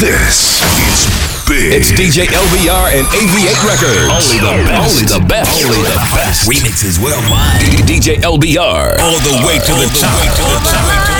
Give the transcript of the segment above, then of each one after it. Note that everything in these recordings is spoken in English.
This is big. It's DJ LVR and AV8 Records. Only the best. Only the best. Only the best. Remixes worldwide. DJ LBR. All the way to the top.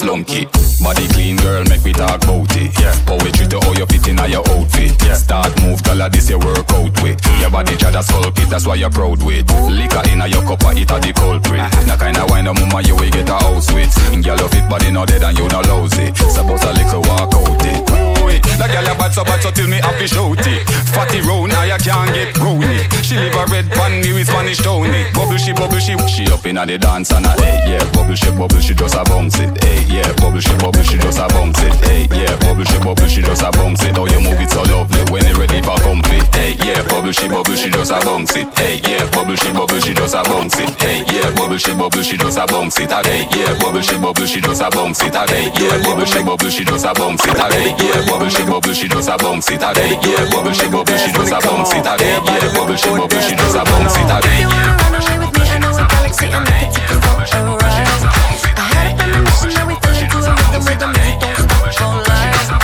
You know me nah flunk it. Body clean girl, make me talk about it. Yeah, how we treat you, how you fit inna your outfit. Yeah, start move, her this your workout with. Your body try to sculpt it, that's why you're proud with. Liquor inna your cup, I it a the culprit. Uh-huh. That kind of wine, a mama you will get a house with. Girl, you fit body no dead and you no lousy. Suppose a little walk out it. That girl you bad so bad so till me have to shout it. Fatty round, you can't get brownie. She live a red pan, me with Spanish Tony. Bubble she, bubble she, she up inna the dance and a hey yeah. Bubble she, bubble she just a bounce it. Hey hey, yeah. Bubble, she bubble, she just a bounce it, hey, yeah. Bubble, she bubble, she just a bounce it. How you move it so lovely when it ready for complete, hey, yeah. Bubble, she bubble, she just a bounce it, hey, yeah. Bubble, she bubble, she just a bounce it, hey, yeah. Bubble, she bubble, she just a bounce it, hey, yeah. Bubble, she bubble, she just a bounce it, hey, yeah. Bubble, she bubble, she just a bounce it, hey, yeah. Bubble, she bubble, she just a bounce it, hey, yeah. Bubble, she bubble, she just a bounce it, hey, yeah. Bubble, she bubble, she just a bounce it, hey, yeah. Bubble, she bubble, she just a bounce it, hey, yeah. Bubble, she bubble, she just a bounce it, hey, yeah. Bubble, she bubble, she just a bounce it, hey, yeah. Bubble, she bubble, she just a bounce hey, yeah. Bubble, she bubble, she just a bounce hey, yeah. Bubble, she bubble, she just a bounce hey, yeah. Bubble, she bubble, she just a bounce hey, yeah. Bubble, she bubble, she just a bounce we fell into a rhythm, rhythm, and don't.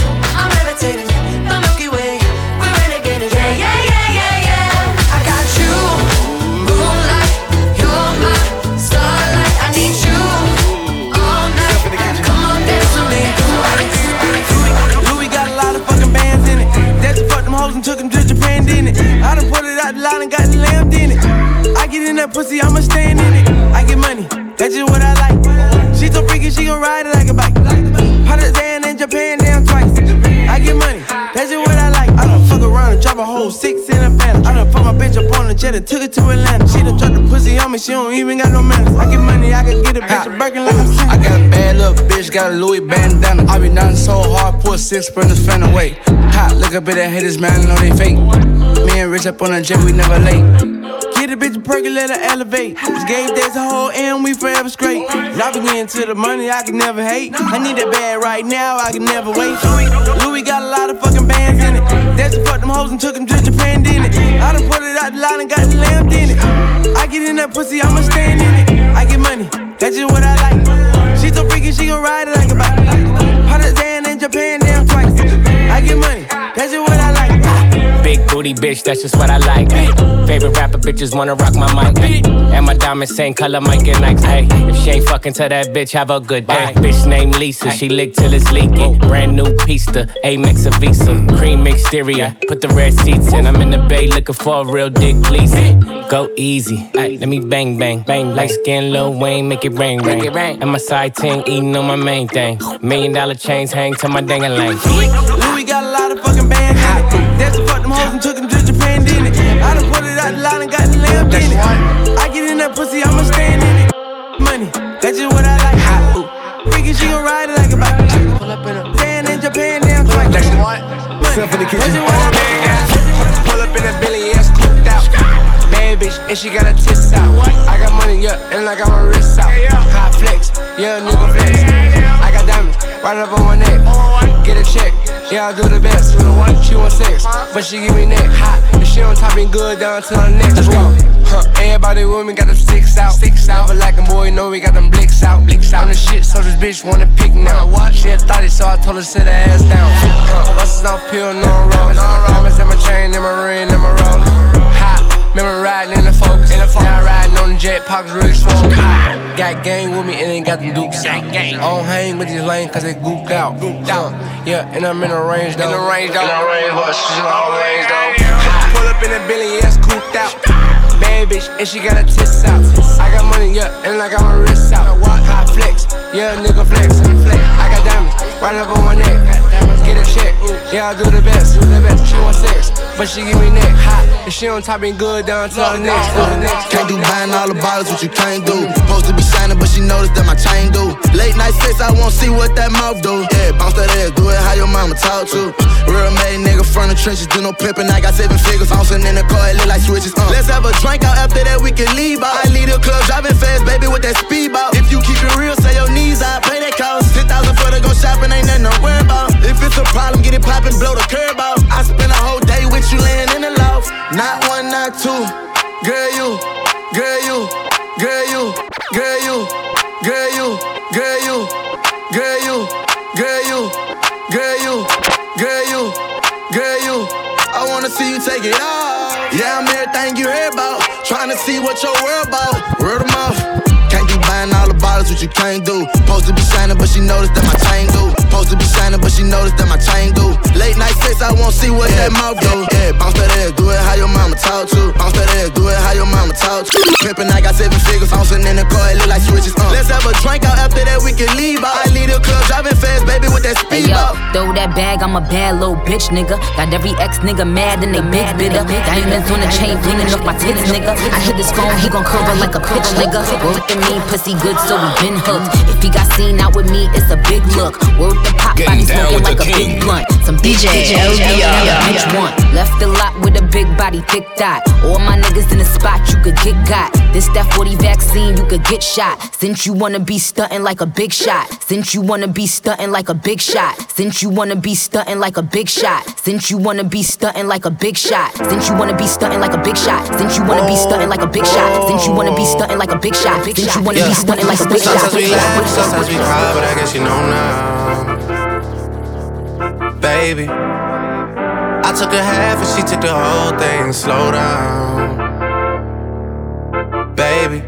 bitch up on the jet and took it to Atlanta. She done dropped the pussy on me, she don't even got no manners. I get money, I can get a bitch a Birkin like I'm I got a bad little bitch, got a Louis bandana. I be nothing so hard, put six sprinters fan away. Hot, look up at that haters, man, I know they fake. Me and Rich up on the jet, we never late. Get a bitch a her elevate. This game days a whole and we forever straight. Now we getting to the money, I can never hate. I need that bag right now, I can never wait. Louis got a lot of fucking bands in it. That's fuck them hoes and took them to Japan, didn't it? I done put it out the line and got the lamb in it. I get in that pussy, I'ma stand in it. I get money, that's just what I like. She so freaky, she gon' ride it like a bike. Hundred Dan in Japan, damn twice. I get money, that's just what I like. Big booty bitch, that's just what I like. Ay. Favorite rapper bitches wanna rock my mic. Ay. And my diamonds same color, Mike and Nikes. Hey, if she ain't fucking to that bitch, have a good day. Bitch named Lisa, she lick till it's leaking. Brand new pista, Amex a Visa, cream exterior. Put the red seats in. I'm in the bay looking for a real dick, please. Go easy, ay. let me bang bang bang. Light skin, Lil Wayne, make it rain rain. And my side ting eating on my main thing. Million dollar chains hang to my dang a lane. Louis got a lot of fucking bands in it. That's fuck them hoes and took them to Japan, didn't it? I done put it out the line and got the lamb in it. I get in that pussy, I'ma stand in it. Money, that's just what I like. Ooh. Freaky, she gon' ride it like a bike. Pull up in a stand in Japan, damn twice. That's what? Money, that's just what I like. Pull up in a Billy ass cooked out. Bad bitch, and she got her tits out. I got money, yeah, and I got my wrists out. Hot flex, yeah, nigga flex. I got diamonds right up on my neck. Get a check, yeah, I do the best. She want sex, but she give me neck hot. And she on top and good down to her neck. Let's go. Huh, everybody with me got them sticks out. Sticks out. But like a boy, know we got them blicks out. Blicks out. On the shit, so this bitch wanna pick now. What? She a thotty, so I told her sit her ass down. Huh, buses off pill, no roll. Diamonds in my chain, in my ring, in my roller. Hot. Remember riding in the Focus. In the Focus. Now riding on the jet, pockets really swole. Got gang with me and ain't got them dukes out. I don't hang with these lanes cause they gooped out. Gooped uh, out. Yeah, and I'm in the range though. In the range though. In the range, but she's in the range though. Pull up in a Billy ass cooped out. Bad bitch, and she got her tits out. I got money, yeah, and I got my wrists out. Hot flex, yeah, nigga flex. I got diamonds right up on my neck. Get a check, yeah, I do the best. Do the best. She want sex, but she give me neck hot. And she on top and good down to the neck. Can't do buying all the bottles, what you can't do. Supposed to be shining, but she noticed that my chain do. Late night sex, I won't see what that mouth do. Yeah, bounce that ass, do it how your mama talk to. Real made nigga from the trenches, do no pimping. I got seven figures, bouncing in the car, it look like switches. Uh. Let's have a drink out after that, we can leave out. I leave the club driving fast, baby, with that speedball. If you keep it real, say your knees out, pay that cost. 10,000 for to go shopping, ain't nothing to worry about. If it's a problem, get it poppin', blow the curb out. I spend a whole day with you laying in the loft. Not one, not two. Girl, you, girl, you, girl, you, girl, you, girl, you, girl, you, girl, you, girl, you, girl, you, girl, you, girl, you. I wanna see you take it off. Yeah, I'm everything you heard about. Tryna see what your world about. Word of mouth. Can't be buying all the bottles, what you can't do. Supposed to be shining, but she noticed that my chain do. Supposed to be shining, but she noticed that my chain do. Late night sex, I won't see what that mouth do. Yeah, bounce that ass, do it how your mama talk to. Bounce that ass, do it how your mama mama talk to. Pimpin', I got seven figures. Bouncing in the car, it look like switches. Uh. Let's have a drink out after that, we can leave out. I leave the club driving fast, baby, with that Hey speed yo, throw that bag, I'm a bad little bitch, nigga. Got every ex nigga mad and they big bitter. Diamonds on the chain, flinging off my tits, nigga. I hit this phone, he gon' curve like a pitch, nigga. Word to me, pussy good, so we been hooked. If he got seen out with me, it's a big look. Word to pop, body Getting down smoking with like the a big king. blunt. Some bitch DJ bitch, LBR. bitch, bitch one. Left the lot with a big body, thick dot. All my niggas in the spot, you could get got. This that 40 vaccine, you could get shot. Since you wanna be stunting like a big shot. Since you wanna be stunting like a big shot. Since you wanna be stunting like a big shot. Since you wanna be stunting like a big shot. Since you wanna be stunting like a big shot. Since you wanna be stunting like a big shot. Since you wanna be stunting like a big shot. Since you wanna be stunting like a big shot. Sometimes we laugh, sometimes we cry, but I guess you know now. Baby, I took a half and she took the whole thing. Slow down, baby.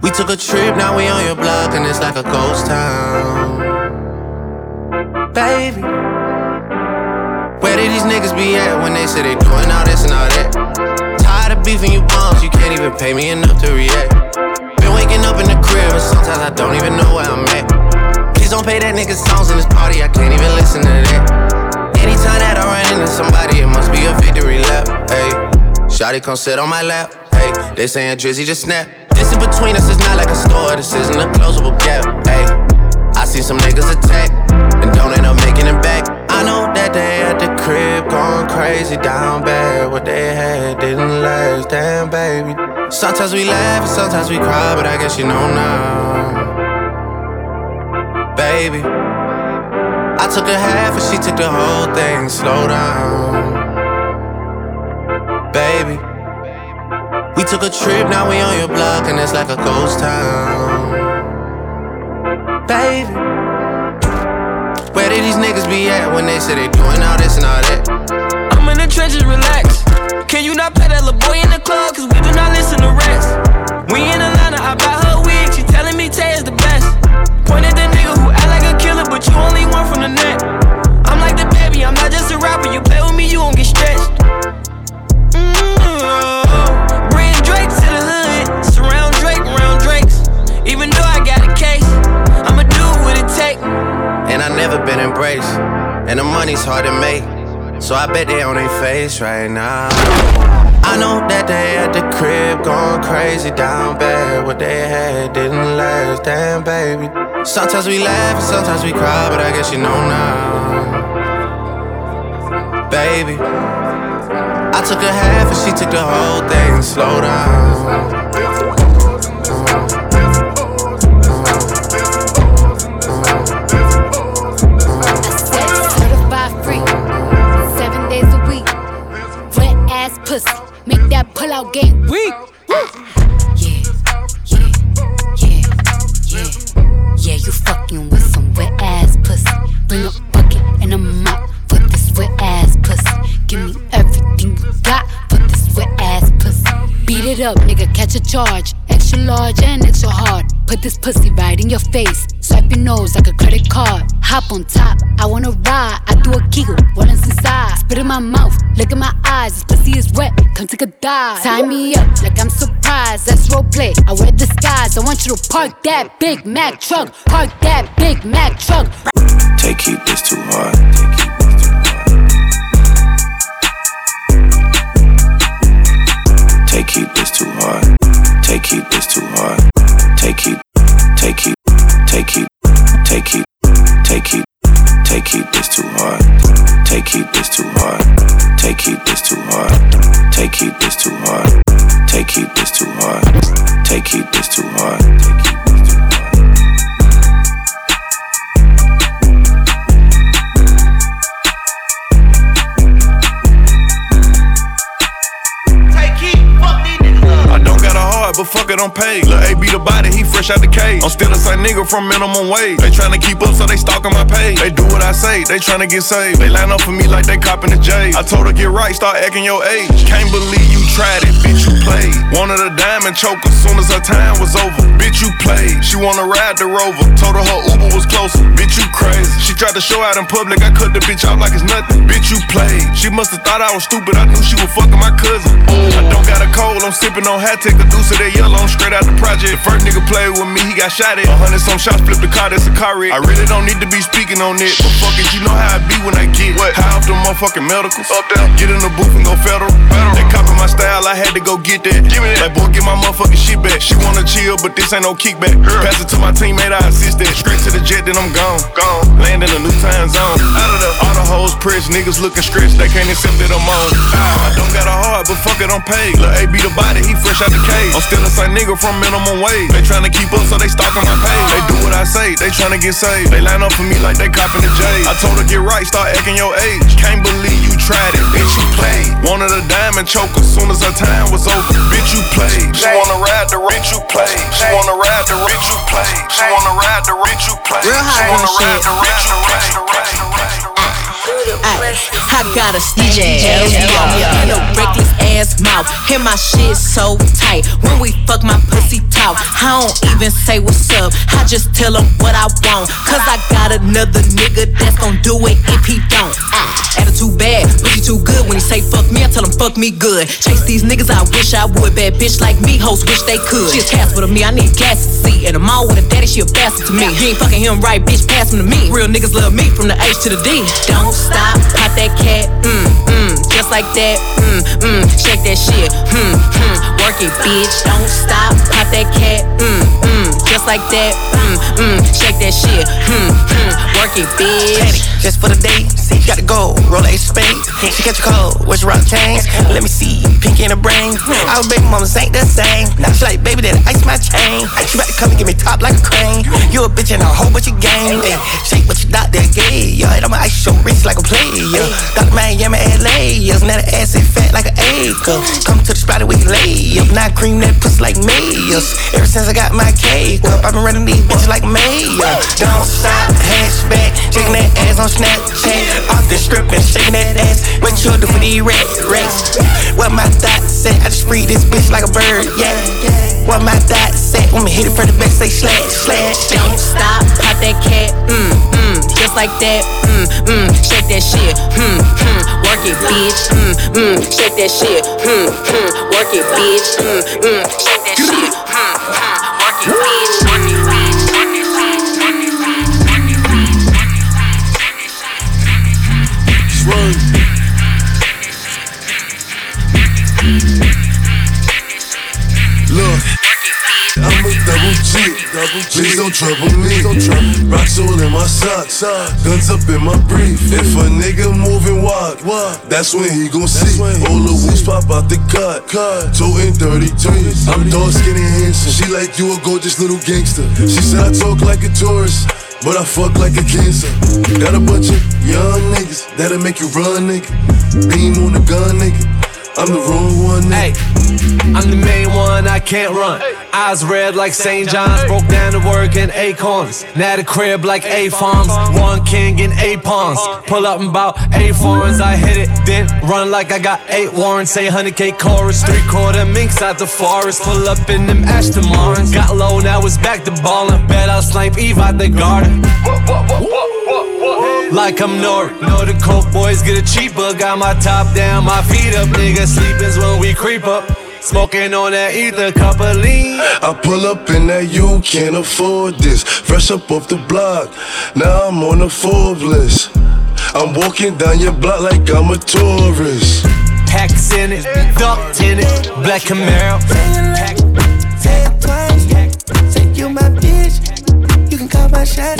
We took a trip, now we on your block, and it's like a ghost town. Baby, where did these niggas be at when they say they doing all this and all that? Tired of beefing you bums, you can't even pay me enough to react. Been waking up in the crib, and sometimes I don't even know where I'm at. Don't play that nigga songs in this party, I can't even listen to that. Anytime that I run into somebody, it must be a victory lap. Hey, Shotty come sit on my lap. Hey, they saying Drizzy just snap. This in between us is not like a store, this isn't a closable gap. Hey, I see some niggas attack and don't end up making it back. I know that they at the crib going crazy down bad. What they had didn't last, damn baby. Sometimes we laugh and sometimes we cry, but I guess you know now baby. I took a half and she took the whole thing. Slow down, baby. We took a trip, now we on your block, and it's like a ghost town, baby. Where did these niggas be at when they say they doing all this and all that? I'm in the trenches, relax. Can you not pay that little boy in the club? Cause we do not listen to rest. We in Atlanta, I buy her wig. She telling me Tay is the best. Point at the but you only one from the net. I'm like the baby, I'm not just a rapper. You play with me, you won't get stretched. Mm-hmm. Bring Drake to the hood. Surround Drake, around Drakes. Even though I got a case, I'ma do what it take. And I never been embraced, and the money's hard to make. So I bet they on their face right now. I know that they at the crib going crazy down bad. What they had didn't last, damn baby. Sometimes we laugh and sometimes we cry, but I guess you know now, baby. I took a half and she took the whole thing. Slow down. Certified free, seven days a week. Wet ass pussy, make that pull out game weak. Charge. Extra large and extra hard. Put this pussy right in your face. Swipe your nose like a credit card. Hop on top, I wanna ride. I do a giggle, is inside? Spit in my mouth, look in my eyes. This pussy is wet, come take a dive. Tie me up like I'm surprised. That's roleplay. I wear disguise. I want you to park that Big Mac truck. Park that Big Mac truck. Take heat, this too hard. Take heat, this too hard. Take heat, this too hard. Take heat, this too hard. Take heat, this too hard. Take heat, this too hard. I'm paid. Lil' A be the body, he fresh out the cage. I'm still the same nigga from minimum wage. They tryna keep up, so they stalking my page. They do what I say, they tryna get saved. They line up for me like they copping the J. I told her get right, start acting your age. Can't believe you tried it, bitch, you played. Wanted a diamond choker, soon as her time was over. Bitch, you played. She wanna ride the rover. Told her her Uber was closer. Bitch, you crazy. She tried to show out in public. I cut the bitch off like it's nothing. Bitch, you played. She must have thought I was stupid. I knew she was fucking my cousin. I don't got a cold. I'm sipping on hat. Take a deuce of that yellow. I'm straight out the project. The First nigga played with me. He got shot at. A hundred some shots. Flip the car. That's a car wreck. I really don't need to be speaking on it. But fuck it. You know how I be when I get what? high off the motherfucking medicals. Up there. Get in the booth and go federal. federal. They copy my style. I had to go get that. Give me that. Like boy, get my motherfucking shit back. She wanna chill, but this ain't no kickback. Pass it to my teammate. I assist that. Straight to the jet, then I'm gone. Gone. Land in a new time zone. Out of the all the hoes pressed. Niggas looking stretched. They can't accept that I'm on. Ah. I don't got a heart, but fuck it, I'm paid. Lil' A be the body. He fresh out the cage. I'm still the same nigga from minimum wage. They tryna keep up, so they stalking my page. They do what I say. They tryna get saved. They line up for me like they copping the J. I told her get right, start acting your age. Can't believe you tried it, bitch. You played. Wanted a diamond choker, soon as her time was over. Bitch, you played. She wanna ride the bitch you played. She wanna ride the bitch you played. She wanna ride the bitch you played. She wanna ride the bitch you played. I got a DJ reckless ass mouth, and my shit so tight. When we fuck, my pussy talk. I don't even say what's up. I just tell him what I want. Cause I got another nigga that's gon' do it if he don't. Ah, attitude bad, pussy too good. When he say fuck me, I tell him fuck me good. Chase these niggas, I wish I would. Bad bitch like me, hoes wish they could. She a Casper to me, I need gas to see. And I'm all with a daddy, she a bastard to me. You ain't fucking him right, bitch, pass him to me. Real niggas love me from the H to the D. Don't stop, pop that cat, mm, mm, just like that, mm, mm, shake that shit, hmm, hmm, work it, bitch. Don't stop, pop that cat, mm, mm, just like that, mm, mm, shake that shit, Mm, mm, work it, bitch. Just for the date, see, gotta go. Roll a spade. She catch a cold, what's rock chains? Let me see, pink in the brain. Our baby mamas ain't the same. Now she like, baby, that ice my chain. She about to come and give me top like a crane. You a bitch and a whole bunch of game. Ay, shake what you doctor gave. Yo, I'ma ice your wrist like a player. Dr. Miami, LA. Yes, now the ass is fat like an acre. Come to the spot and we lay up. Now cream that pussy like mayors. Ever since I got my cake up, I've been running these bitches like mayor. Don't stop, hatchback, shaking that ass on Snapchat. Off the strip and shaking that ass. What you do for these rat? What my thoughts say? I just free this bitch like a bird, yeah. What my thoughts say? When me hit it from the back, say slash, slash. Don't stop, pop that cat, mm, mm, just like that, mm, mm, shake that shit, hmm, hmm, work it, bitch, mm, mm, shake that shit, hmm, hmm, work it, bitch, mm, mm, shake that shit, hmm, Please don't trouble me. Rocks all in my socks. Guns up in my brief. If a nigga moving wild, that's when he gon' see. All the woods pop out the cut. Toting 33. I'm dark, skinny, handsome. She like you a gorgeous little gangster. She said I talk like a tourist. But I fuck like a cancer. Got a bunch of young niggas that'll make you run, nigga. Beam on the gun, nigga. I'm the wrong one, nigga. I'm the main one, I can't run. Eyes red like St. John's, broke down to work in acorns. Now the crib like A farms, one king in eight pawns. Pull up in about eight foreigns, I hit it, then run like I got eight warrants. Say 100k chorus, three quarter minks out the forest. Pull up in them Ashton Martins. Got low, now it's back to ballin'. Bet I'll snipe Eve out the garden. Like I'm Nori. Know the coke boys get it cheaper. Got my top down, my feet up. Nigga sleepin's when we creep up. Smoking on that ether, cup of lean. I pull up in that you can't afford this. Fresh up off the block, now I'm on the Forbes list. I'm walking down your block like I'm a tourist. Packs in it, ducked in it, black Camaro. Pack- Say it twice, yeah. Say you my bitch. You can call my shot,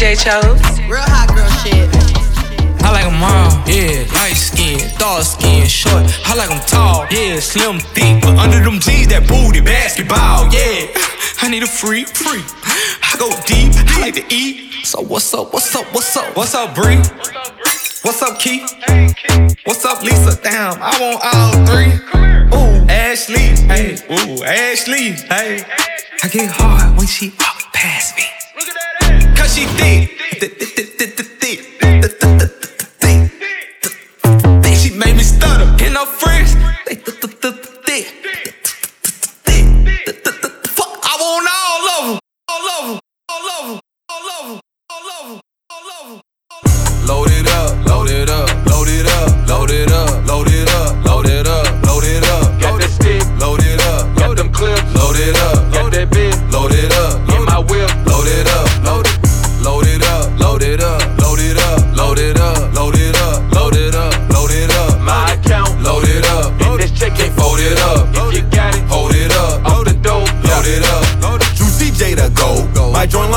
DJ Chose. Real hot girl shit. I like like 'em all, yeah. Light skin, dark skin, short. I like 'em tall, yeah. Slim, thick, but under them jeans, that booty basketball, yeah. I need a free, free. I go deep, I like to eat. So what's up, what's up, what's up? What's up, Bree? What's up, Keith? What's up, Lisa? Damn, I want all three. Ooh, Ashley, hey, ooh, Ashley, hey. I get hard when she walk past me. She thick.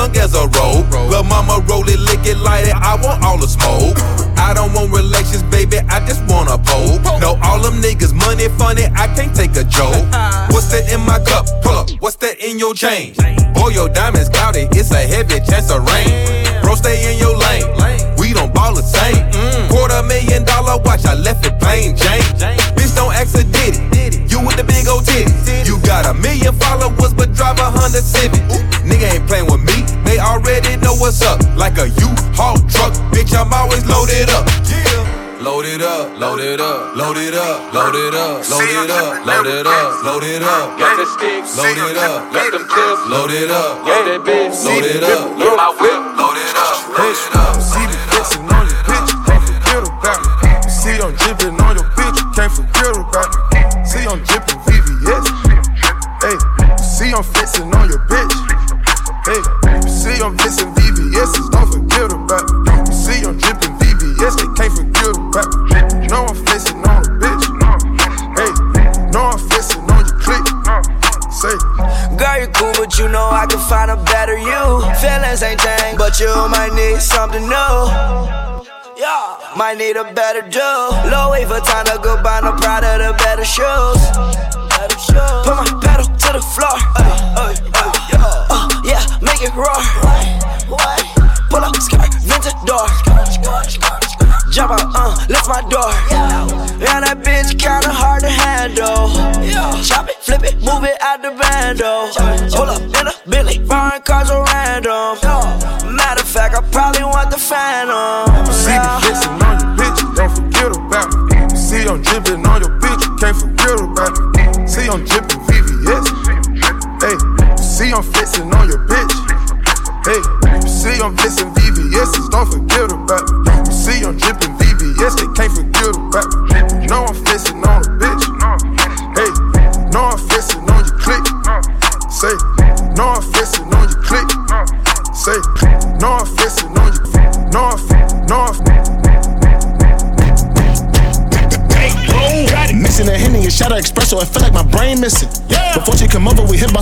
Long as a rope. Lil' mama roll it, lick it, light it. I want all the smoke. I don't want relations, baby. I just want a pole. No, all them niggas money funny. I can't take a joke. What's that in my cup? Pull up. What's that in your chain? Boy, your diamonds cloudy. It's a heavy chance of rain. Bro, stay in your lane. We don't ball the same. Mm. Quarter million dollar watch. I left it plain Jane. Bitch, don't ask a ditty. You with the big old titty. You got a million followers, but drive a Honda Civic. Nigga ain't playing with me. They already know what's up. Like a U-Haul truck, bitch, I'm always loaded up. Load it up, load it up, load it up, load it up, load it up, load it up, load it up. Got the sticks, load it up, got them clips, load it up, got that bitch, load it up, load my whip, load it up, load it up. See the flexing on your bitch, can't forget about it. See I'm dripping on your bitch, can't forget about it. See I'm dripping VVS. Hey, see I'm flexing but you know I can find a better you. Feelings ain't thing, but you might need something new. Yeah, might need a better do. Low wave for time to go buy no Prada, the better shoes. Put my pedal to the floor. Uh, yeah, make it roar. Pull up, skirt, vintage door. Jump out, uh, lift my door. Bando. Pull up in a Billy, foreign cars are random. Matter of fact, I probably want the Phantom. see the flexing on your bitch, don't forget about it. See I'm dripping on your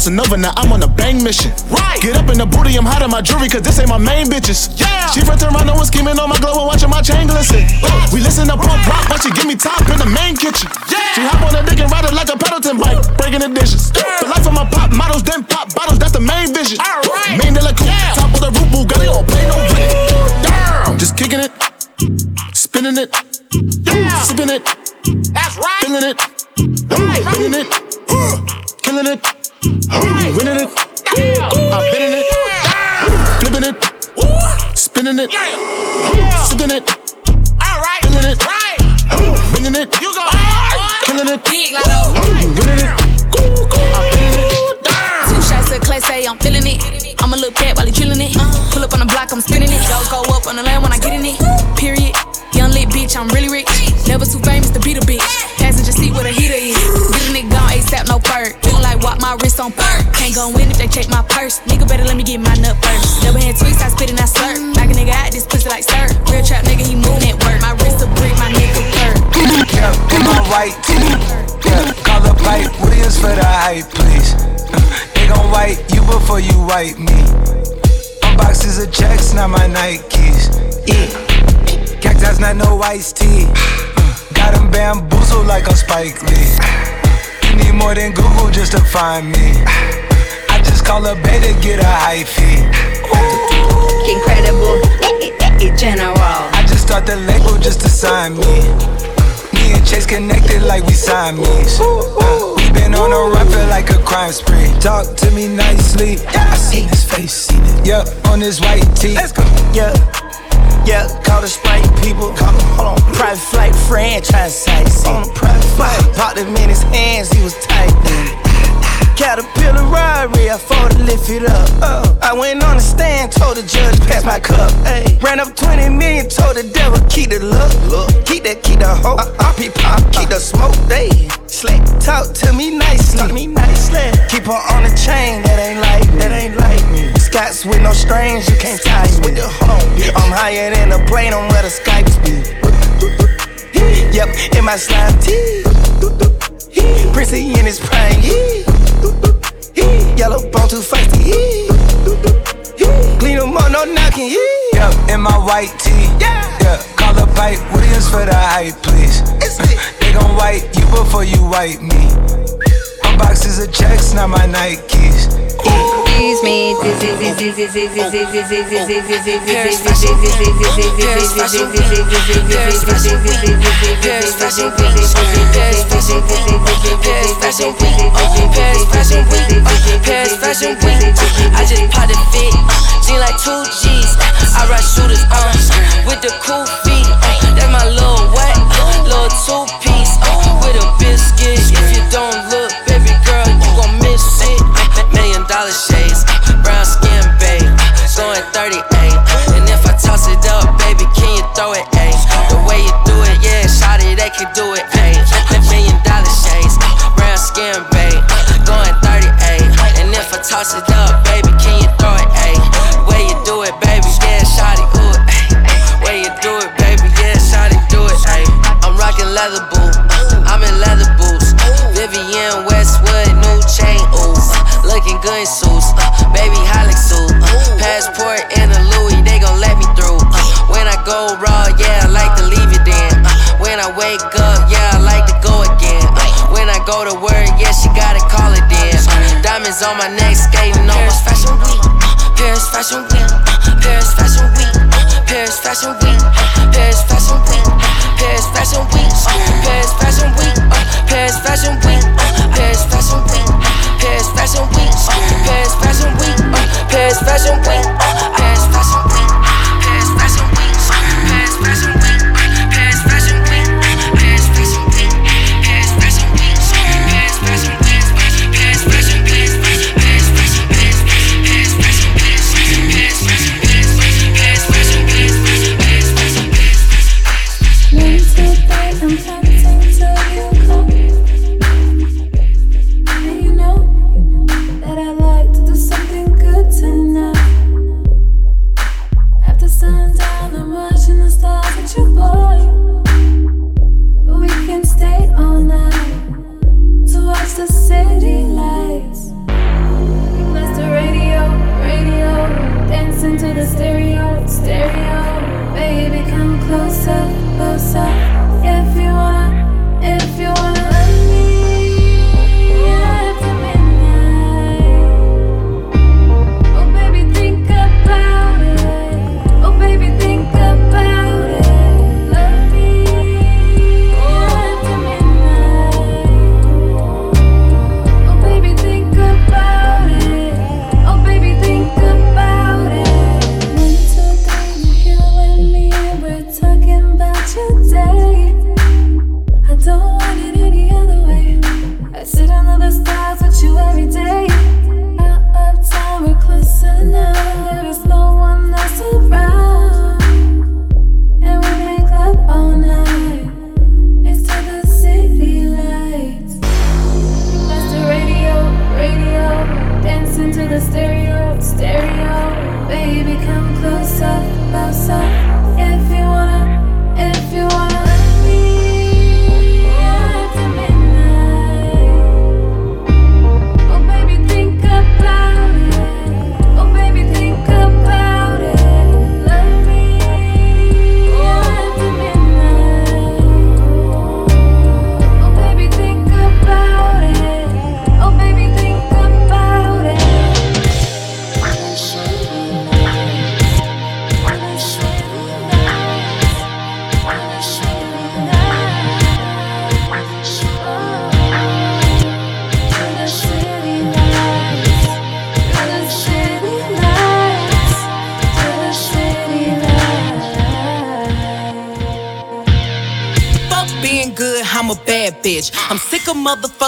come over, we hit bossa nova, now I'm on a bang mission. Right. Get up in the booty, I'm hot in my jewelry, cause this ain't my main bitches. Yeah. She from Toronto and scheming on my glow and watching my chain glisten. We listen to pump rock, but she give me top in the main kitchen. Yeah. She hop on the dick and ride it like a Peloton bike, breaking the dishes. Yeah. The life of my pop models, then pop bottles, that's the main vision. Alright. Main de la coupe, top of the roof, Winning it. I'm bending it. Flipping it. Spinning it. Sipping it. Alright. Feeling it. Bringing it. Killing it. Winning it. I'm bending it. Two shots of class A, I'm feeling it. I'm a little cat while he chillin' it. Uh-huh. Pull up on the block, I'm spinning it. Go go up on the land when I get in it. Period. Young lit bitch, I'm really rich. Never too famous to be a bitch. Passenger seat where the heater is. Get a nigga gone ASAP, no perk. Feeling like walk my wrist on perk. Check my purse. Nigga better let me get my nut first. Never had tweets, I spit and I slurp. Like a nigga out this pussy like sir. Real trap nigga, he moving at work. My wrist a brick, my neck a perk. Yeah, in my tee. Yeah, call up like Williams for the hype, please. They gon' wipe you before you wipe me. My boxes of checks, not my Nikes. Yeah. Cactus, not no iced tea. Got them bamboozled like a Spike Lee. You need more than Google just to find me. Just call her beta, get a high fee. Incredible, general. I just start the label just to sign me. Me and Chase connected like we Siamese. Uh, we been on a run, feel like a crime spree. Talk to me nicely. I seen his face, seen it. Yeah, on his white tee. Let's go. Yeah. Yeah, call the Sprite people. Call him, hold on. Private flight franchise sites. On a private flight. Popped him in his hands, he was tight. Caterpillar Rari, I fought to lift it up. Uh, I went on the stand, told the judge, pass my cup. Ay. Ran up 20 million, told the devil, keep the look. look. Keep that, keep the hoe. Uh, RP pop, keep the smoke. They slick. Talk to me nicely. Talk me nicely. Keep her on the chain, that ain't like me. That ain't like me. Scots with no strings, you can't tie me. With the home. I'm higher than a plane on where the Skypes be. Yep, in my slime tee. Prissy in his prime. Yellow bone too feisty. Clean them up, no knocking. Yep, in my white tee. Yeah, yeah. Call the pipe Williams for the hype, please. Mm, they gon' wipe you before you wipe me. My boxes of checks, not my Nikes. Excuse me. I just popped a fit, seem like two G's. I ride shooters, uh, with the cool feet. That's my little what? Little two piece, uh, with a biscuit. If you don't look, throw it, ayy? The way you do it, yeah, shawty, they can do it, ayy. Million dollar shades, brown skin, babe. Going 38. And if I toss it up, baby, can you throw it, ayy? The way you do it, baby, yeah, shawty, ooh, ayy. Way you do it, baby, yeah, shawty, do it, ayy. I'm rocking leather boot, I'm in leather boots. Vivienne Westwood, new chain, ooh. Looking good in suits, uh, baby Hilux suit. Uh, passport on my neck, skating on my fashion week. Uh, Paris fashion week. Uh, Paris fashion week. Uh, Paris fashion week. Uh, Paris fashion week. Uh, Paris fashion week. Uh, Paris fashion week. Uh, Paris fashion week. Uh, Paris fashion week. Paris fashion week. Uh, Paris fashion week. Uh, Paris fashion week.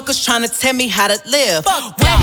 Motherfuckers trying to tell me how to live. Whack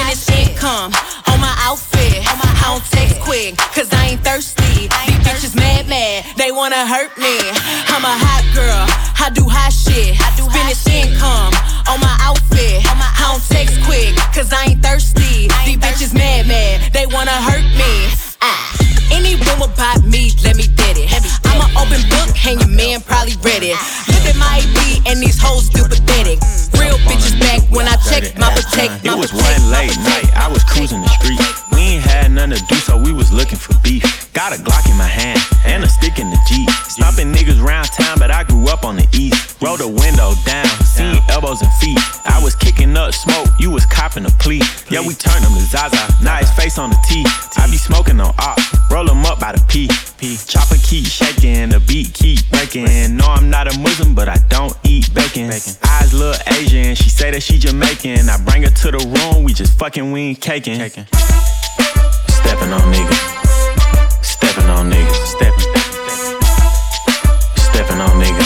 Finish income on my outfit. I don't text quick, cause I ain't thirsty. These bitches mad, mad, they wanna hurt me. I'm a hot girl, I do hot shit. Finish income on my outfit. I don't text quick, cause I ain't thirsty. These bitches mad, mad, they wanna hurt me. Ah. Any room about me, let me get it. Open book, and your man probably read it. Look at my AP, and these hoes still pathetic. Real bitches back when I check my protect. It was one late night, I was cruising the street. We ain't had nothing to do, so we was looking for beef. Got a Glock in my hand and a stick in the Jeep. Stopping niggas round town, but I Roll the window down, seeing elbows and feet. I was kicking up smoke, you was copping a plea. Yeah, we turned him to Zaza, now his face on the T. I be smoking on op, roll him up by the P. P. Chopper keep shaking, the beat keep breaking. No, I'm not a Muslim, but I don't eat bacon. Eyes look Asian, she say that she Jamaican. I bring her to the room, we just fucking, we ain't caking. Stepping on niggas, stepping on niggas, stepping. Stepping on niggas,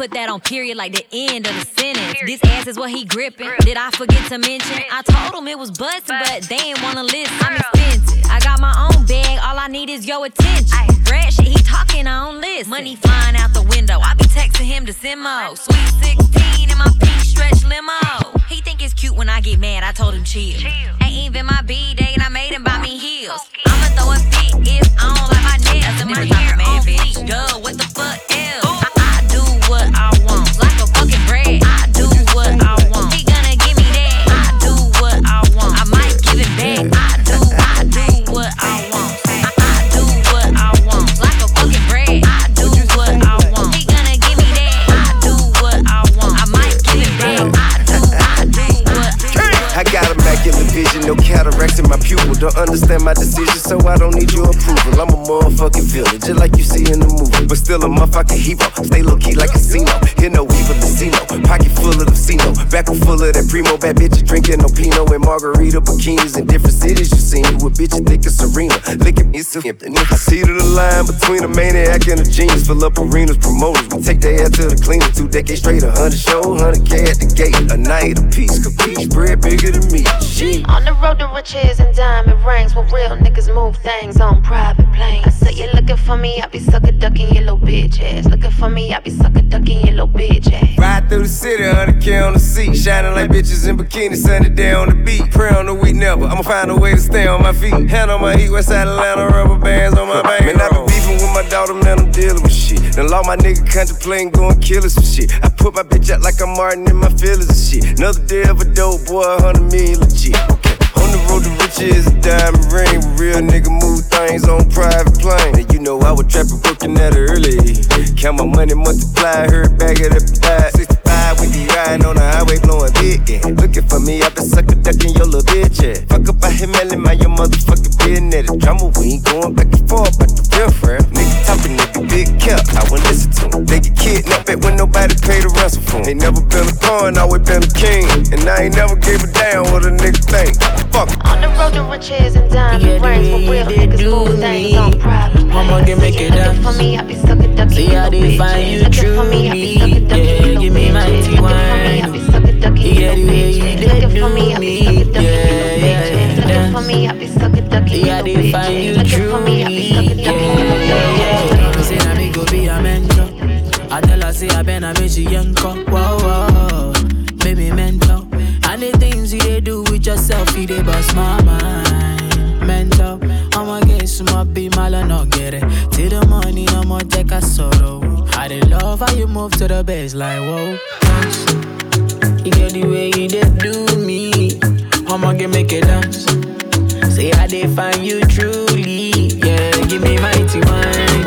put that on period like the end of the sentence. This ass is what he gripping. Did I forget to mention? I told him it was busting, but they ain't wanna listen. I'm expensive. I got my own bag. All I need is your attention. Brad shit, he talking, I don't listen. Money flying out the window. I be texting him to Simo. Sweet 16 in my pink stretch limo. He think it's cute when I get mad. I told him chill. Ain't even my B day, and I made him buy me heels. I'ma throw a fit if I don't like my nails and my hair on fleek. Duh, what the fuck else? Vision, no cataracts in my pupil. Don't understand my decision, so I don't need your approval. I'm a motherfucking villain, just like you see in the movie. But still a motherfucking hero. Stay low key like casino. Hear no evil casino. Pocket full of the casino. Back full of that primo. Bad bitches drinking no Pinot and margarita bikinis in different cities. You see me with bitches thick as Serena. At me, so I see to the line between a maniac and a genius. Fill up arenas, promoters. We take their ass to the cleaner. Two decades straight, a hundred show, hundred K at the gate. A night a piece, capiche, bread bigger than me. Shit. On the road to riches and diamond rings, where real niggas move things on private planes. I say you looking for me, I be sucker ducking your little bitch ass. Looking for me, I be sucker ducking your little bitch ass. Ride through the city, 100K on the seat. Shining like bitches in bikinis, sunny day on the beat. Pray on the week never. I'ma find a way to stay on my feet. Hand on my heat, west Atlanta, rubber bands on my bank. Man, I been beefing with my daughter, man, I'm dealing with shit. Then law my nigga contemplating going kill us some shit. I put my bitch out like I'm Martin in my feelings and shit. Another day of a dope boy, 100 million legit. Riches, a diamond ring. Real nigga move things on private plane. And you know I was trapping, working at early. Count my money, multiply, heard back at the back. 65 with the riding on the highway, blowing big. Yeah. Looking for me, I been sucker ducking your little bitch. Yeah. Fuck up, I hit melon, my your motherfucking business. The drama, we ain't going back and forth, but the real friend. Nigga talking, nigga big kept. I wouldn't listen to him. They get kidnapped when nobody paid the ransom for him. Ain't never been a pawn, always been a king. And I ain't never gave a damn what a nigga think. Fuck. On the road to riches and diamond rings, where real niggas move things on private. Mama can make it Looking for me, I be sucker ducking See your how little they bitch find ass. you Looking for me, I she whine. Yeah, yeah, yeah, they do me. Yeah, yeah, yeah. for me, I be sucking ducky. Yeah, they find you true. Yeah, yeah, yeah. Say na me go be a mentor. I tell her say I been a make she yanko. Wow, wow, baby mentor. And the things you they do with yourself, you they bust my mind. Mentor, I'ma get smart, be mal not get it. Till the money, I'ma take a sorrow bitch ass. love how you move to the bass like whoa. Dance. You get the way you did do me. I'ma get make it dance. Say I did find you truly. Yeah, give me mighty wine.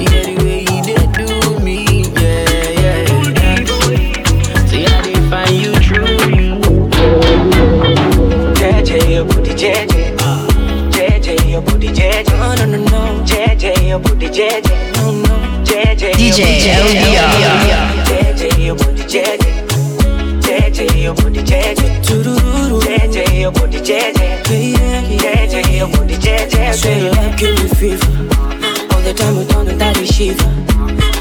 You get the way you did do me. Yeah, yeah. Say I did find you truly. Your booty JJ. JJ, your booty JJ. No, no, no, no. JJ, your booty JJ. DJ like. All the time.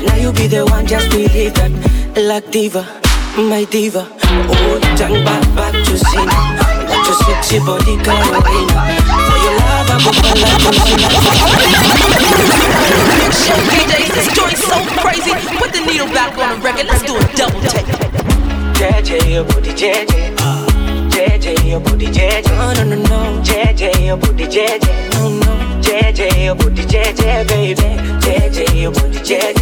Now you be the one, just that. Like diva, my diva. Oh, turn back, back to sin. What your sexy body Carolina. For your love, your booty JJ. JJ, your booty JJ. No, no, no, no. JJ, your booty JJ. No, no. JJ, your booty JJ, baby. JJ, your booty JJ.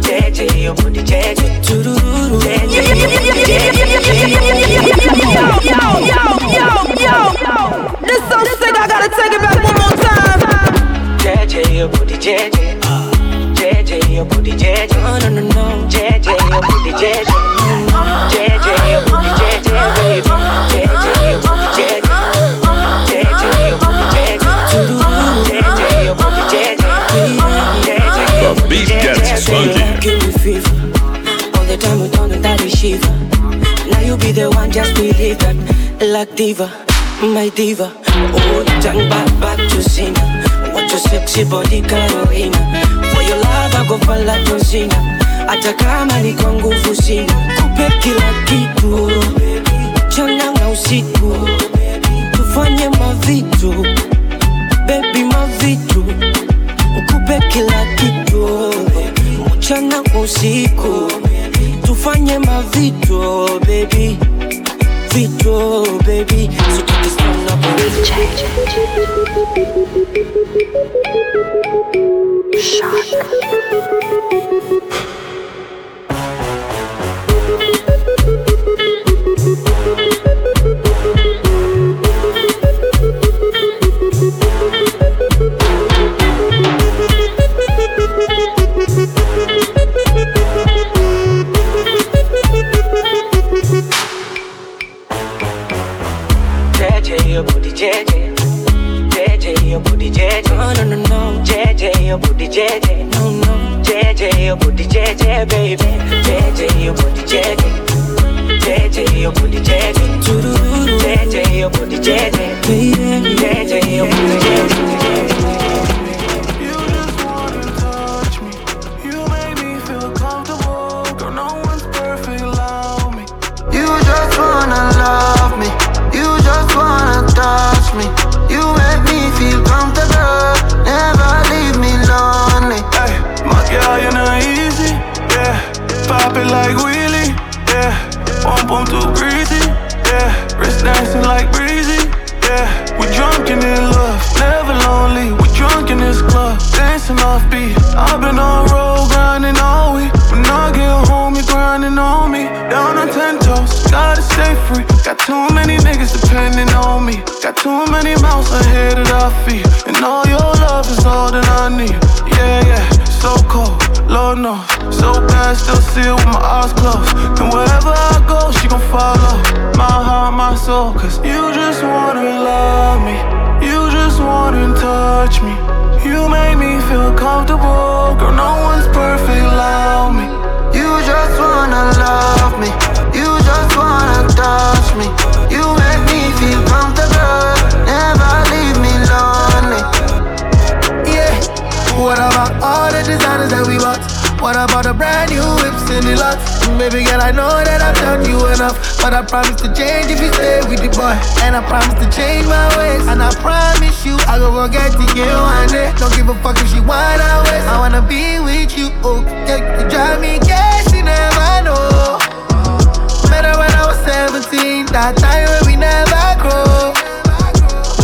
JJ, your booty JJ. JJ, your booty JJ. JJ, your booty JJ. Oh, no, no, no, no. JJ, your booty JJ. JJ, your booty JJ, baby. JJ, your booty JJ. JJ, your booty JJ. JJ, your booty JJ. JJ, The beat gets funky. give me fever. All the time we don't that is shiver. Now you be the one, just believe that. Like diva, my diva. Oh, turn back, back to sin. What your sexy body Carolina. Like John Cena. Hata kama ni kwa nguvu sina, kupe kila kitu, mchana na usiku, tufanye mavitu, baby mavitu, kupe kila kitu, mchana kwa usiku, tufanye mavitu, baby. Vitu, baby, so tukisana JJ, your booty JJ. No, no. JJ, your booty JJ, baby. JJ, your booty JJ. JJ, your booty JJ. JJ, your booty JJ. JJ, your booty JJ. Boom too greasy. Yeah, wrist dancing like breezy. Yeah, we drunk in love, never lonely. We drunk in this club, dancing off beat. I've been on road grinding all week. When I get home, you grinding on me. Down on ten toes, gotta stay free. Got too many niggas depending on me. Got too many mouths ahead of our feet. And all your love is all that I need. Yeah, yeah, so cold, Lord knows. So bad, still see it with my eyes closed. And wherever I go, she gon' follow. My heart, my soul, cause you just wanna love me. You just wanna touch me. You make me feel comfortable. Girl, no one's perfect, allow me. You just wanna love me. You just wanna touch me. You make me feel comfortable. What about all the designers that we bought? What about the brand new whips in the lot? Baby girl, I know that I've done you enough, but I promise to change if you stay with the boy, and I promise to change my ways, and I promise you I go forget to you one day. Don't give a fuck if she wanna waste. I wanna be with you, oh, yeah, you drive me crazy, never know. Met her when I was 17, that time when we never grow.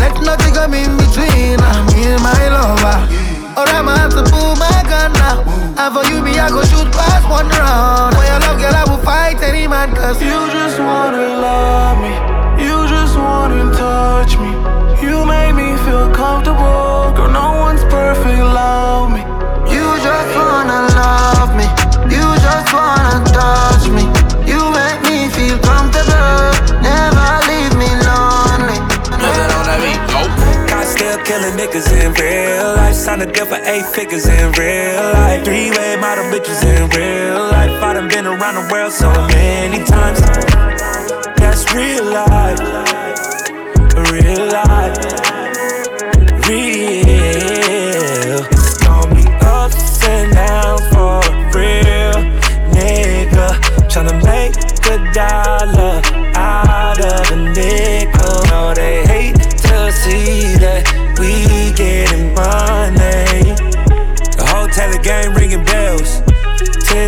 Let nothing come in between, I'm in my lover. Or I'm have to pull my gun now. And for you, be I go shoot past one round. For your love, girl, I will fight any man, cause you just wanna love me. You just wanna touch me. You make me feel comfortable. Girl, no one's perfect, love me. You just wanna love me. You just wanna touch me. You make me feel comfortable. Never up killing niggas in real life. Signed a deal for eight figures in real life. Three way model bitches in real life. I done been around the world so many times. That's real life. Real life. Real. It's gonna ups and downs for real nigga. Tryna make a dollar.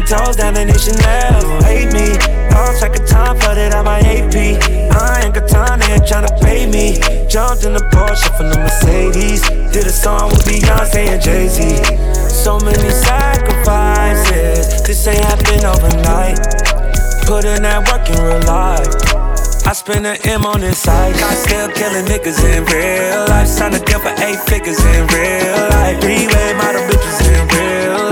toes down in each level. Hate me, All track of time, flooded out my AP. I ain't got time, they ain't tryna pay me. Jumped in the Porsche from the Mercedes. Did a song with Beyonce and Jay Z. So many sacrifices, this ain't happen overnight. Put in that work in real life. I spend an M on this side. I still killing niggas in real life. Signed a deal for eight figures in real life. Three-way model bitches in real life.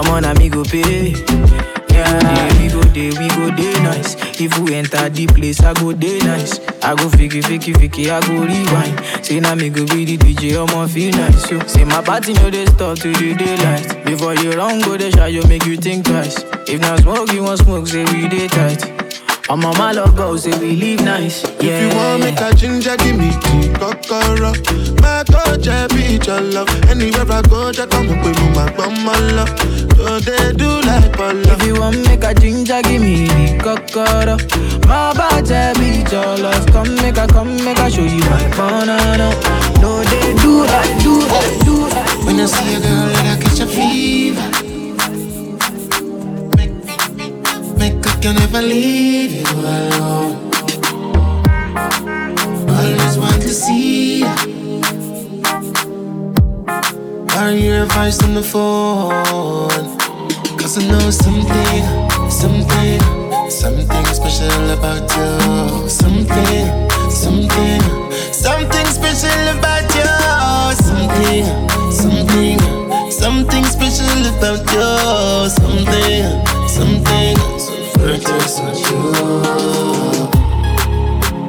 I'm on go pay. Yeah, we go there, we go there nice. If we enter the place, I go there nice. I go fiki, fiki, fiki, I go rewind. Say now me go be the DJ, I'ma feel nice. Yo. Say my party no they stop to the daylight. Before you run, go the shot, you make you think twice. If not smoke, you want smoke, say we day tight. I'm on my logo, say we live nice. Yeah. If you want make a ginger, give me the kokoro. My I be your love. Anywhere I go, just come up with my my love. So they do like Polo. If you want make a ginger, give me kokoro. My body be your love. Come make a, come make a show you my banana. No, they do that, do that, do that. When I see a girl, I catch a fever. Can never leave you alone. I always want to see ya. Are your advice on the phone? Cause I know something, something, something special about you. Something, something, something special about you. Something, something, something special about you. Something, something, virtuous with you.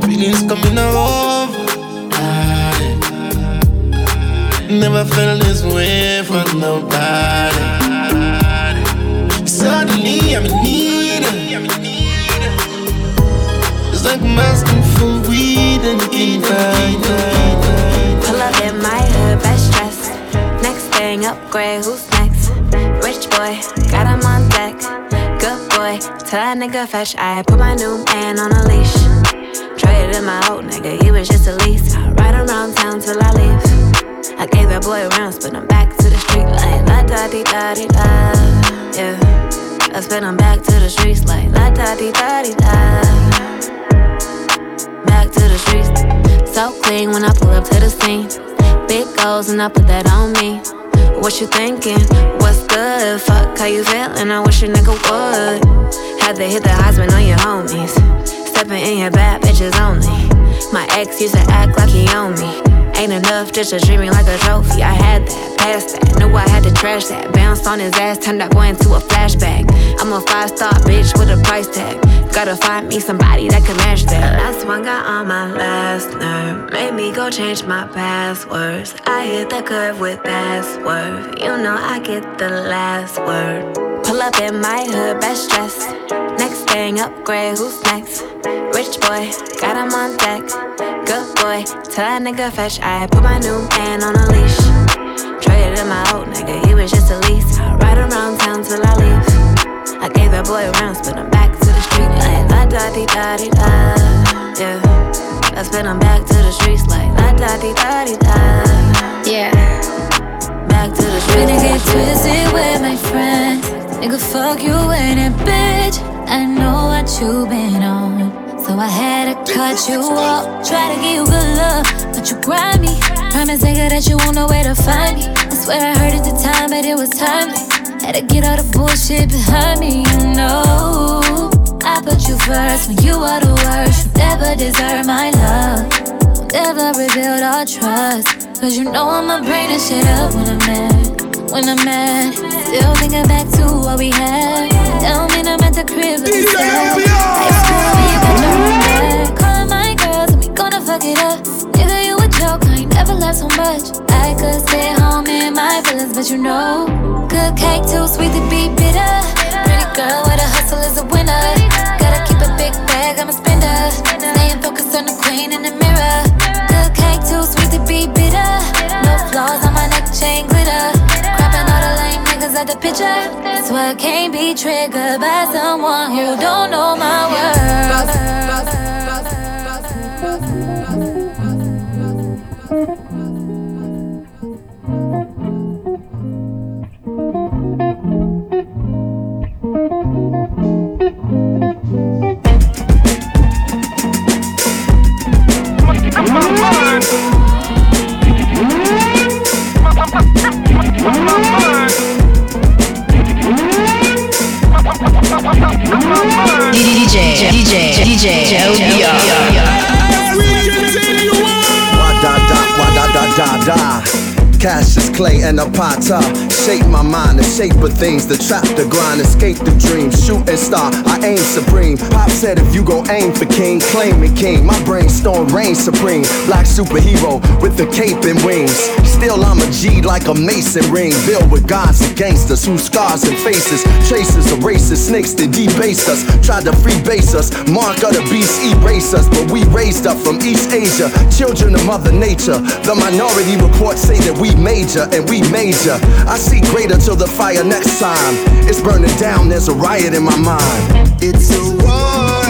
Feelings coming over. Never felt this way for nobody. Suddenly I'm in need. It's like I'm asking for weed and it. Pull up in my best dressed. Next thing, upgrade, who's next? Rich boy, got him on deck. Boy, tell that nigga fetch. I put my new man on a leash. Traded in my old nigga, he was just a lease. I ride around town till I leave. I gave that boy rounds, but I'm back to the street like la da di da di da. Yeah, I spin him back to the streets like la da di da di da. Back to the streets, so clean when I pull up to the scene. Big goals and I put that on me. What you thinking? What's good? Fuck how you feeling? I wish a nigga would. Had to hit the Heisman on your homies. Stepping in your bad bitches only. My ex used to act like he owned me. Ain't enough just a me like a trophy. I had that, passed that, knew I had to trash that. Bounced on his ass, turned that boy into a flashback. I'm a five star bitch with a price tag. Gotta find me somebody that can match that. Last one got on my last nerve. Made me go change my passwords. I hit the curve with that swerve. You know I get the last word. Pull up in my hood, best dressed. Next thing, upgrade, who's next? Rich boy, got him on deck. Good boy, tell that nigga fetch. I put my new man on a leash. Traded in my old nigga, he was just a lease. I ride around town till I leave. I gave that boy rounds, but I'm back to the street like la da di da di da. Yeah, I spin him back to the streets like la da di da di da. Yeah. Back to the streets. Finna get twisted with my friends. Nigga, fuck you and that bitch. I know what you been on. So I had to cut you off. Try to give you good love, but you grind me. Promise nigga that you won't know where to find me. I swear I heard at the time, but it was timely. Had to get all the bullshit behind me, you know. I put you first when you are the worst. You never deserve my love. Never revealed our trust. Cause you know I'ma bring this shit up when I'm mad. When I'm mad, still thinking back to what we had. Don't mean I'm at the crib, it's my girls, we gonna fuck it up. Nigga, you a joke, I ain't never laughed so much. I could stay home in my feelings, but you know. Good cake, too sweet to be bitter. Pretty girl, the hustle is a winner. Gotta keep a big bag, I'm a spender. Staying focused on the queen in the mirror. Good cake, too sweet to be bitter. No flaws on my neck, chain glitter niggas at the picture. So I can't be triggered by someone who don't know my worth. DJ, da. Cassius Clay and a potter. Uh. Shape my mind, the shape of things, the trap, the grind, escape the dream. Shooting star, I aim supreme. Pop said if you gon' aim for king, claim it king. My brainstorm reign supreme. Black superhero with the cape and wings. Still I'm a G like a mason ring. Built with gods and gangsters whose scars and faces. Traces of racist snakes that debase us. Tried to freebase us. Mark of the beast erase us. But we raised up from East Asia. Children of Mother Nature. The minority reports say that we major and we major. I see greater till the fire next time. It's burning down, there's a riot in my mind. It's a war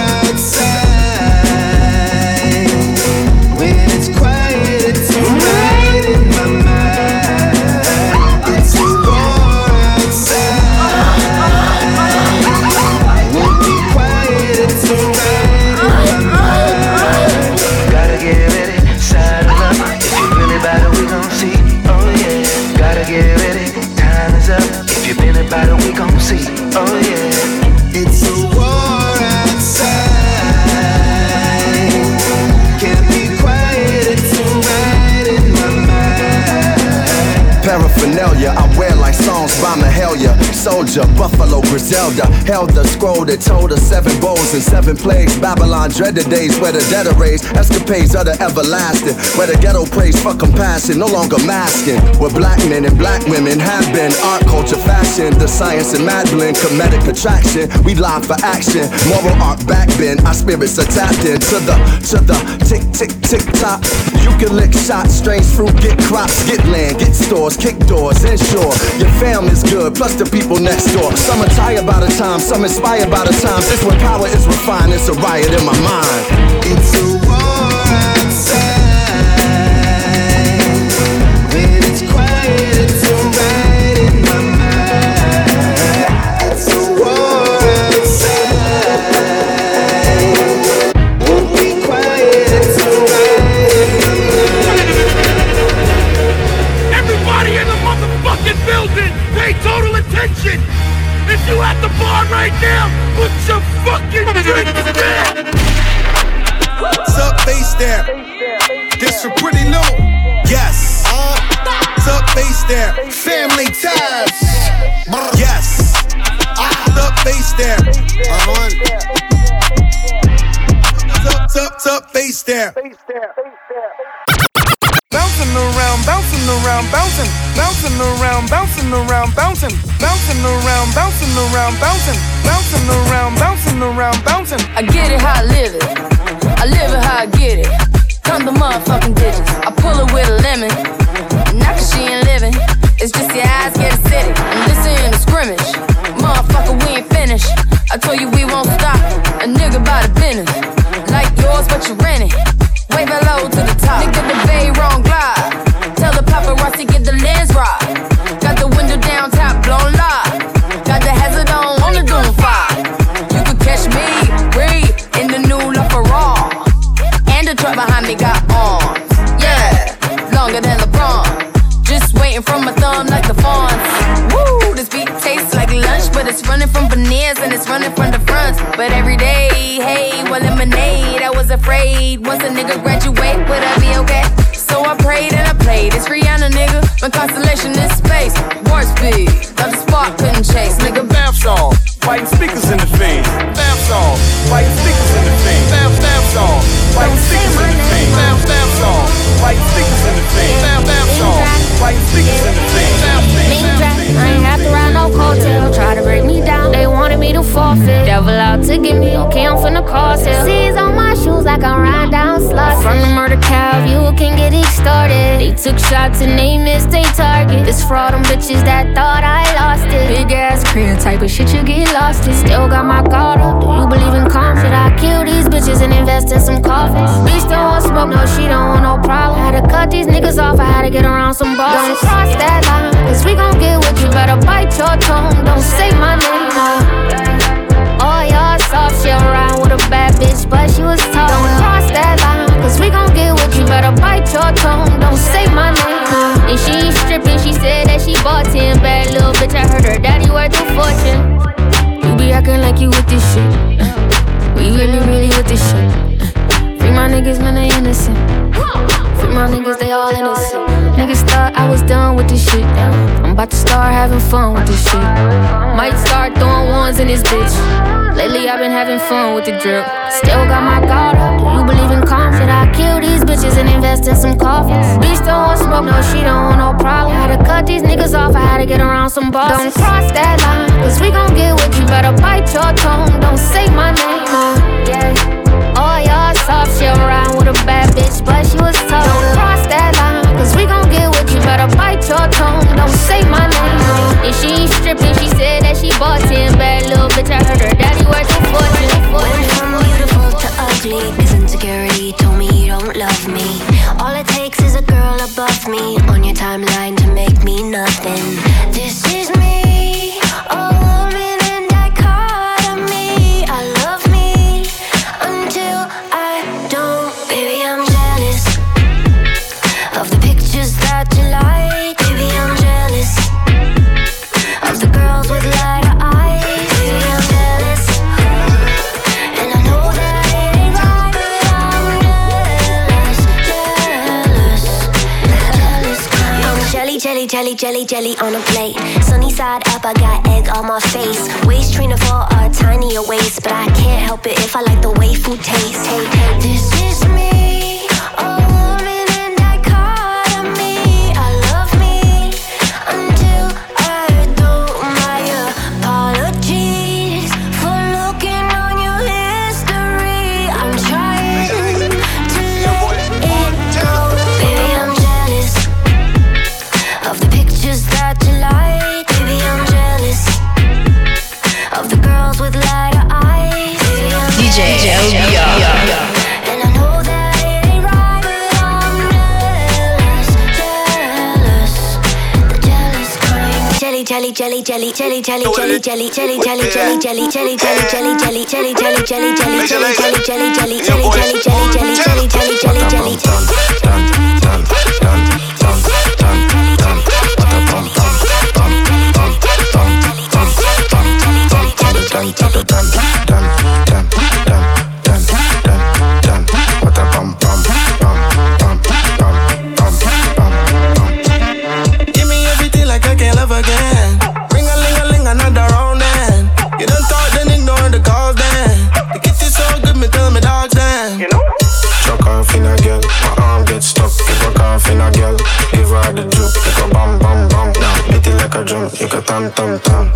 Been we gon' see. Oh like songs by Mahalia. Soldier, Buffalo, Griselda. Held the scroll that told us seven bowls and seven plagues. Babylon dreaded days where the dead are raised. Escapades of the everlasting. Where the ghetto prays for compassion, no longer masking. Where black men and black women have been. Art, culture, fashion. The science and mad blend. Comedic attraction. We live for action. Moral arc backbend. Our spirits are tapped in to the, to the tick, tick, tick tock. You can lick shots, strange fruit, get crops, get land, get stores, kick doors, ensure your family's good, plus the people next door. Some are tired by the time, some inspired by the times. This when power is refined, it's a riot in my mind. It's a around, bouncing, bouncing around, bouncing around, bouncing. I get it how I live it. I live it how I get it. Come the motherfucking digits. Of shit you get lost in. Still got my guard up. Do you believe in? Should I kill these bitches and invest in some coffins? Bitch don't want smoke, no, she don't want no problem. Had to cut these niggas off, I had to get around some bosses. Don't cross that line, cause we gon' get what you better bite your tongue. Don't say my name, no. All y'all soft, she around with a bad bitch, but she was tall. Don't cross that line, cause we gon' get what you better bite your tongue. Don't say stripping, she said that she bought 10 bad little bitch. I heard her daddy worth a fortune. You be acting like you with this shit. We really, really with this shit. Free my niggas, man, they innocent. Free my niggas, they all innocent. Niggas thought I was done with this shit. I'm about to start having fun with this shit. Might start throwing ones in this bitch. Lately, I've been having fun with the drip. Still got my guard up. You believe in calm? Should I kill these bitches and invest in some coffins? Bitch don't want smoke, no, she don't want no problem. Had to cut these niggas off, I had to get around some bosses. Don't cross that line, cause we gon' get what you better bite your tongue. Don't say my name, yeah. Oh, y'all soft, she around with a bad bitch, but she was tough. Better bite your tongue. Don't say my name. If she ain't stripping, she said that she bought 10 bad little bitch. I heard her daddy worth a fortune. From beautiful to ugly, cause insecurity told me you don't love me. All it takes is a girl above me on your timeline to make me nothing. Jelly, jelly, on a plate. Sunny side up, I got egg on my face. Waist trainer for a tinier waist, but I can't help it if I like the way food tastes. Hey, hey, this is me, the pictures that you like. Baby, I'm jealous of the girls with lighter eyes. Baby, I'm DJ jealous. And I know that it ain't right, but I'm jealous, jealous. The jealous kind. Jelly, jelly, jelly, jelly, jelly, jelly, jelly, jelly, jelly, jelly, jelly, jelly, jelly, jelly, jelly, jelly, jelly, jelly, Bonito, tan, tan, tan, tan, tan, tan, tan, What a bum, bum, bum, bum, bum, bum, bum, bum. Give me everything like I can't love again. Ring a ling a ling, another round then. You don't talk then ignore the calls then. The kitchen's so good, me tell me dogs then. You know. Chuck off in a girl, my arm gets stuck. If I cough in a girl, give her the juke. You go bum bum bum, now beat it like a drum. You go tam tam tam.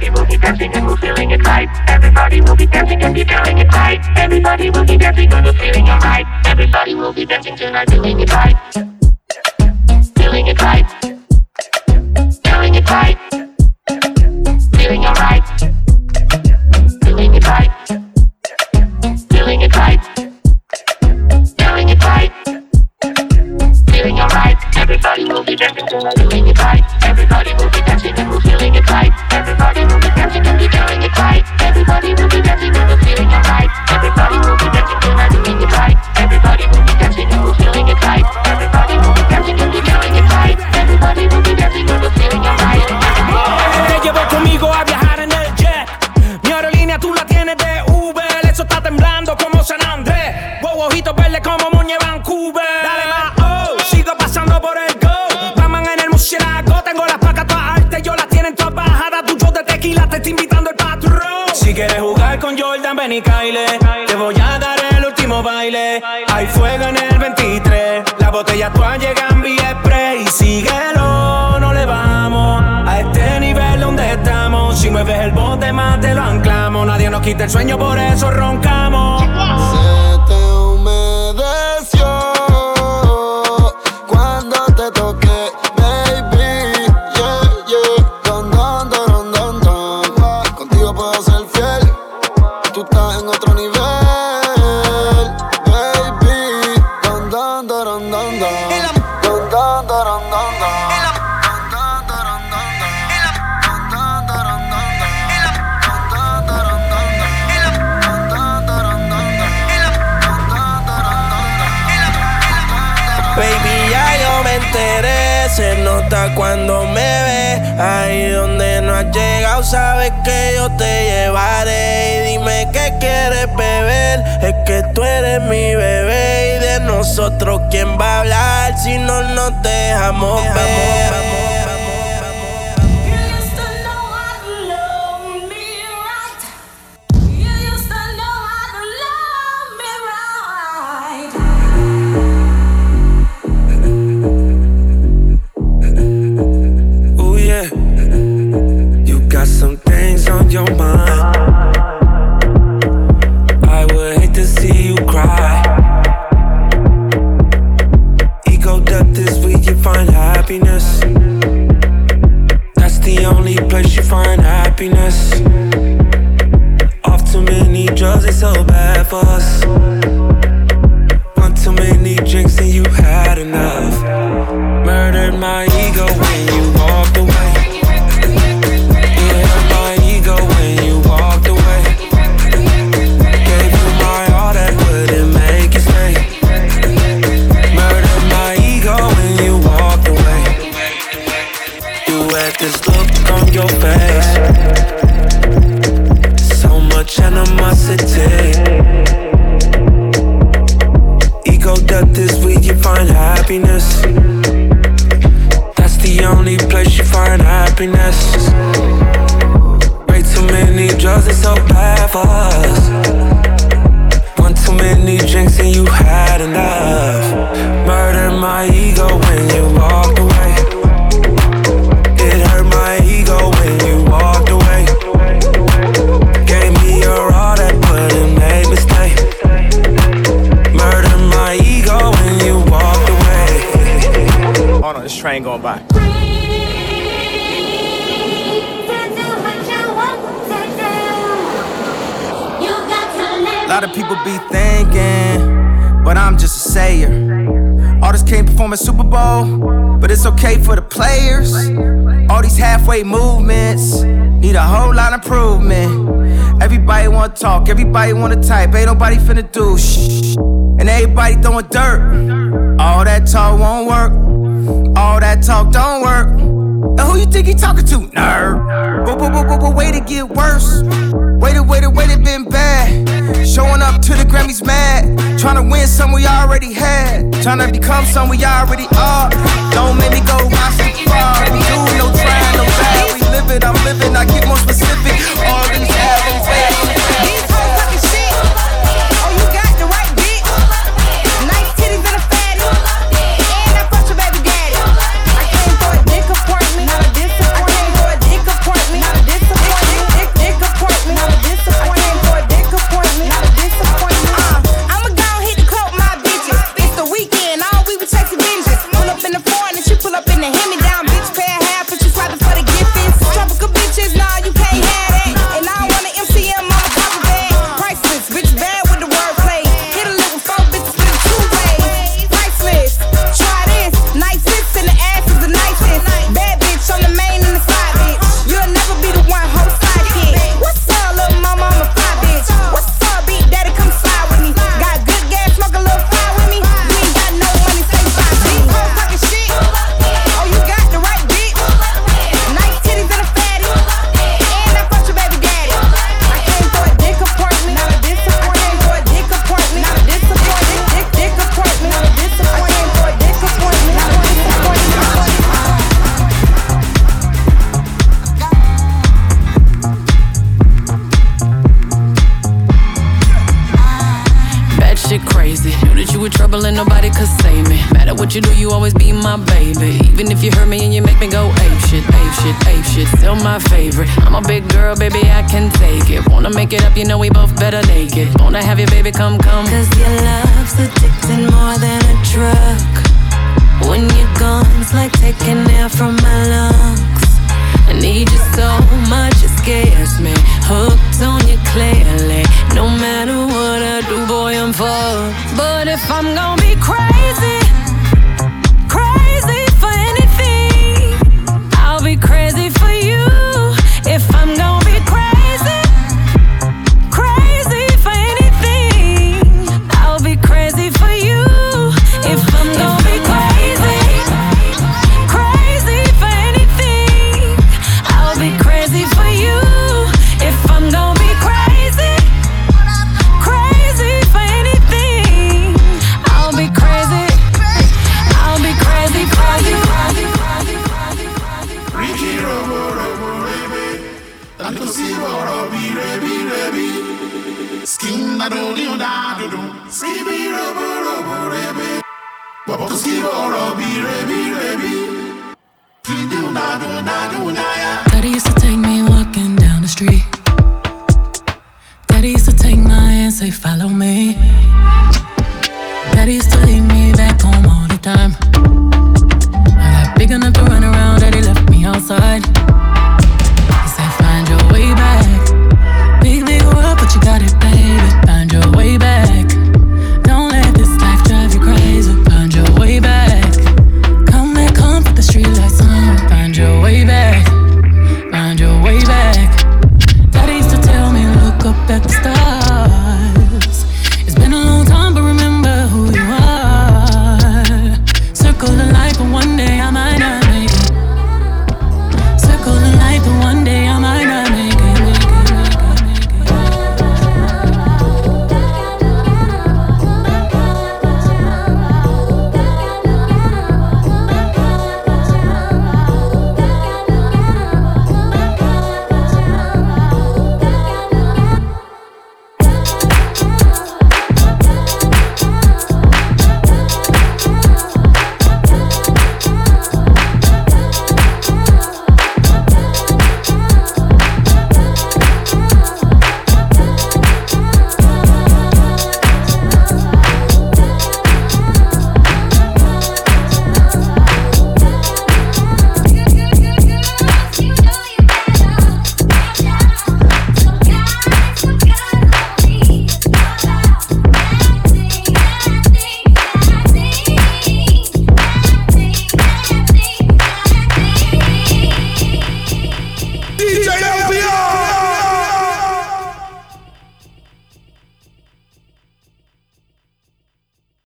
Everybody will be dancing and we're feeling it right. Everybody will be dancing and be feeling it right. Everybody will be dancing and we're feeling alright. Everybody will be dancing tonight, doing it right. Feeling it right. Feeling it right. Feeling alright. Feeling it right. Feeling it right. Feeling it right. Feeling alright. Everybody will be dancing tonight, doing it right. Everybody will be dancing and we're feeling it right it right. Everybody will be ready for the ya tú llegas en Express y síguelo, no le vamos a este nivel donde estamos. Si mueves el bote más te lo anclamos, nadie nos quita el sueño, por eso roncamos. sabes que yo te llevaré. Y dime qué quieres beber. Es que tú eres mi bebé. Y de nosotros, ¿quién va a hablar si no nos dejamos, dejamos? Vamos, vamos, vamos. Everybody wanna type, ain't nobody finna do shh. And everybody throwing dirt. All that talk won't work. All that talk don't work. And who you think he talking to, nerd? But, but, but, but, but way to get worse. Way to, way to, way to been bad. Showing up to the Grammys mad. Trying to win some we already had. Trying to become some we already are. Don't make me go